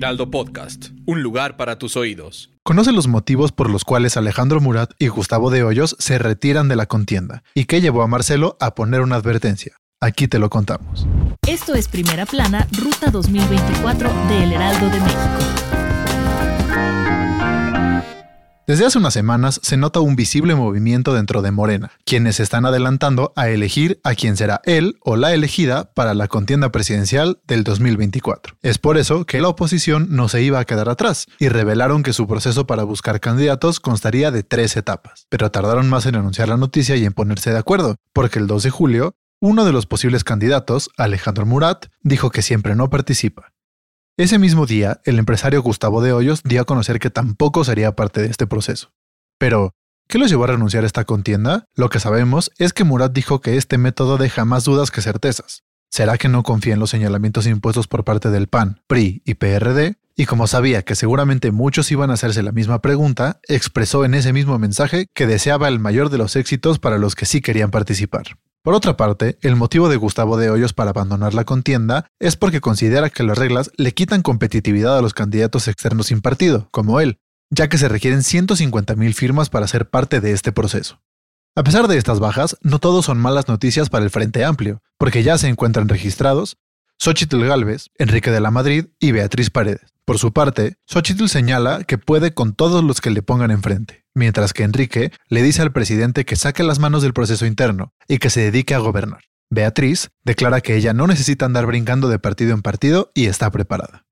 Heraldo Podcast, un lugar para tus oídos. Conoce los motivos por los cuales Alejandro Murat y Gustavo de Hoyos se retiran de la contienda y qué llevó a Marcelo a poner una advertencia. Aquí te lo contamos. Esto es Primera Plana, Ruta 2024 de El Heraldo de México. Desde hace unas semanas se nota un visible movimiento dentro de Morena, quienes están adelantando a elegir a quien será él o la elegida para la contienda presidencial del 2024. Es por eso que la oposición no se iba a quedar atrás y revelaron que su proceso para buscar candidatos constaría de tres etapas, pero tardaron más en anunciar la noticia y en ponerse de acuerdo, porque el 2 de julio, uno de los posibles candidatos, Alejandro Murat, dijo que siempre no participa. Ese mismo día, el empresario Gustavo de Hoyos dio a conocer que tampoco sería parte de este proceso. Pero, ¿qué los llevó a renunciar a esta contienda? Lo que sabemos es que Murat dijo que este método deja más dudas que certezas. ¿Será que no confía en los señalamientos impuestos por parte del PAN, PRI y PRD? Y como sabía que seguramente muchos iban a hacerse la misma pregunta, expresó en ese mismo mensaje que deseaba el mayor de los éxitos para los que sí querían participar. Por otra parte, el motivo de Gustavo de Hoyos para abandonar la contienda es porque considera que las reglas le quitan competitividad a los candidatos externos sin partido, como él, ya que se requieren 150.000 firmas para ser parte de este proceso. A pesar de estas bajas, no todos son malas noticias para el Frente Amplio, porque ya se encuentran registrados Xochitl Galvez, Enrique de la Madrid y Beatriz Paredes. Por su parte, Xochitl señala que puede con todos los que le pongan enfrente, mientras que Enrique le dice al presidente que saque las manos del proceso interno y que se dedique a gobernar. Beatriz declara que ella no necesita andar brincando de partido en partido y está preparada.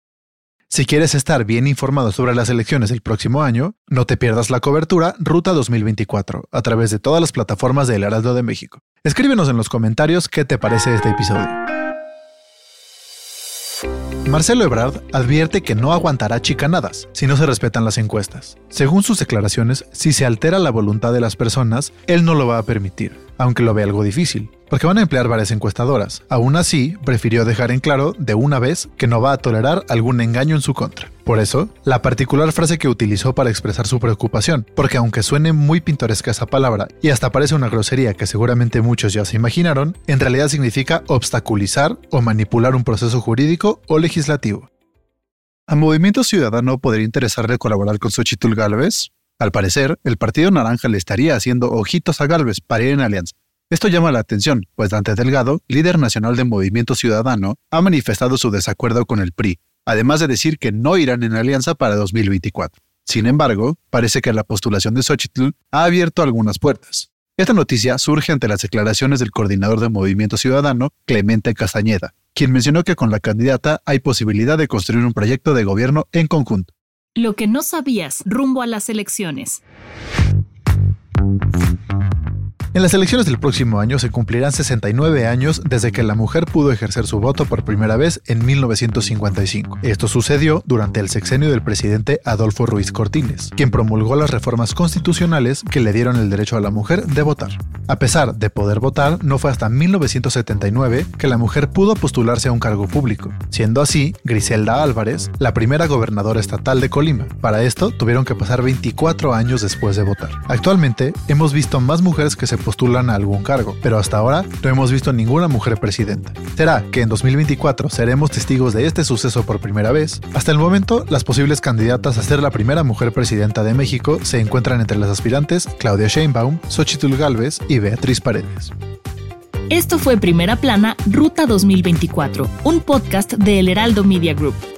Si quieres estar bien informado sobre las elecciones del próximo año, no te pierdas la cobertura Ruta 2024 a través de todas las plataformas del Heraldo de México. Escríbenos en los comentarios qué te parece este episodio. Marcelo Ebrard advierte que no aguantará chicanadas si no se respetan las encuestas. Según sus declaraciones, si se altera la voluntad de las personas, él no lo va a permitir, aunque lo ve algo difícil porque van a emplear varias encuestadoras. Aún así, prefirió dejar en claro de una vez que no va a tolerar algún engaño en su contra. Por eso, la particular frase que utilizó para expresar su preocupación, porque aunque suene muy pintoresca esa palabra y hasta parece una grosería que seguramente muchos ya se imaginaron, en realidad significa obstaculizar o manipular un proceso jurídico o legislativo. ¿A Movimiento Ciudadano podría interesarle colaborar con Xochitl Galvez? Al parecer, el Partido Naranja le estaría haciendo ojitos a Galvez para ir en alianza. Esto llama la atención, pues Dante Delgado, líder nacional del Movimiento Ciudadano, ha manifestado su desacuerdo con el PRI, además de decir que no irán en alianza para 2024. Sin embargo, parece que la postulación de Xochitl ha abierto algunas puertas. Esta noticia surge ante las declaraciones del coordinador del Movimiento Ciudadano, Clemente Castañeda, quien mencionó que con la candidata hay posibilidad de construir un proyecto de gobierno en conjunto. Lo que no sabías rumbo a las elecciones. En las elecciones del próximo año se cumplirán 69 años desde que la mujer pudo ejercer su voto por primera vez en 1955. Esto sucedió durante el sexenio del presidente Adolfo Ruiz Cortines, quien promulgó las reformas constitucionales que le dieron el derecho a la mujer de votar. A pesar de poder votar, no fue hasta 1979 que la mujer pudo postularse a un cargo público, siendo así Griselda Álvarez la primera gobernadora estatal de Colima. Para esto tuvieron que pasar 24 años después de votar. Actualmente hemos visto más mujeres que se postulan a algún cargo, pero hasta ahora no hemos visto ninguna mujer presidenta. ¿Será que en 2024 seremos testigos de este suceso por primera vez? Hasta el momento, las posibles candidatas a ser la primera mujer presidenta de México se encuentran entre las aspirantes Claudia Sheinbaum, Xochitl Galvez y Beatriz Paredes. Esto fue Primera Plana, Ruta 2024, un podcast de El Heraldo Media Group.